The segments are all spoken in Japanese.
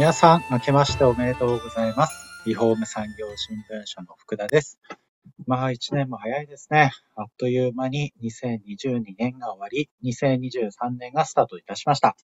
皆さん、明けましておめでとうございます。リフォーム産業新聞社の福田です。まあ、一年も早いですね。あっという間に2022年が終わり、2023年がスタートいたしました。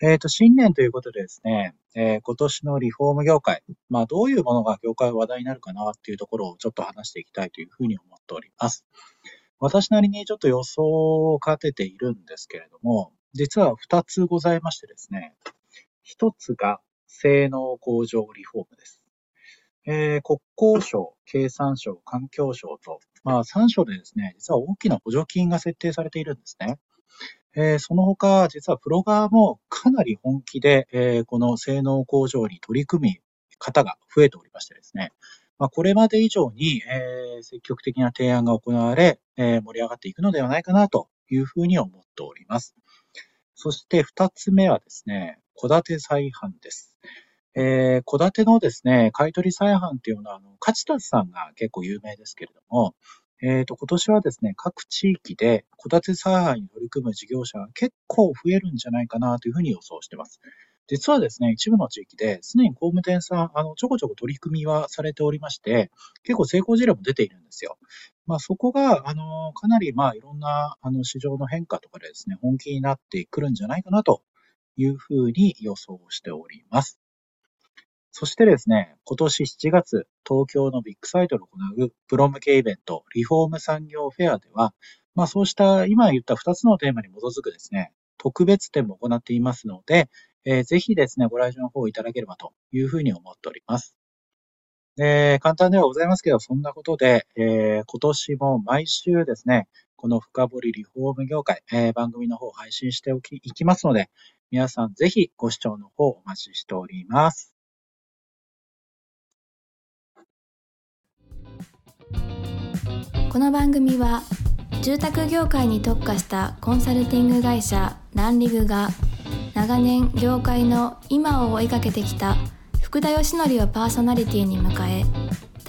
えっ、ー、と、新年ということでですね、えー、今年のリフォーム業界、まあ、どういうものが業界話題になるかなっていうところをちょっと話していきたいというふうに思っております。私なりにちょっと予想を立てているんですけれども、実は2つございましてですね、1つが性能向上リフォームです。えー、国交省、経産省、環境省と、まあ3省でですね、実は大きな補助金が設定されているんですね。えー、その他、実はプロ側もかなり本気で、えー、この性能向上に取り組み方が増えておりましてですね、まあ、これまで以上に、えー、積極的な提案が行われ、えー、盛り上がっていくのではないかなというふうに思っております。そして二つ目はですね、戸建て再販です。えー、戸建てのですね、買取再販っていうのは、あの、勝田さんが結構有名ですけれども、えっ、ー、と、今年はですね、各地域で戸建て再販に取り組む事業者が結構増えるんじゃないかなというふうに予想しています。実はですね、一部の地域ですでに工務店さん、あの、ちょこちょこ取り組みはされておりまして、結構成功事例も出ているんですよ。まあ、そこが、あの、かなり、まあ、いろんな、あの、市場の変化とかでですね、本気になってくるんじゃないかなというふうに予想しております。そしてですね、今年7月、東京のビッグサイトで行うプロ向けイベント、リフォーム産業フェアでは、まあそうした今言った2つのテーマに基づくですね、特別展も行っていますので、えー、ぜひですね、ご来場の方をいただければというふうに思っております。えー、簡単ではございますけど、そんなことで、えー、今年も毎週ですね、この深掘りリフォーム業界、えー、番組の方配信しておき、いきますので、皆さんぜひご視聴の方お待ちしております。この番組は住宅業界に特化したコンサルティング会社ランリグが長年業界の今を追いかけてきた福田義則をパーソナリティに迎え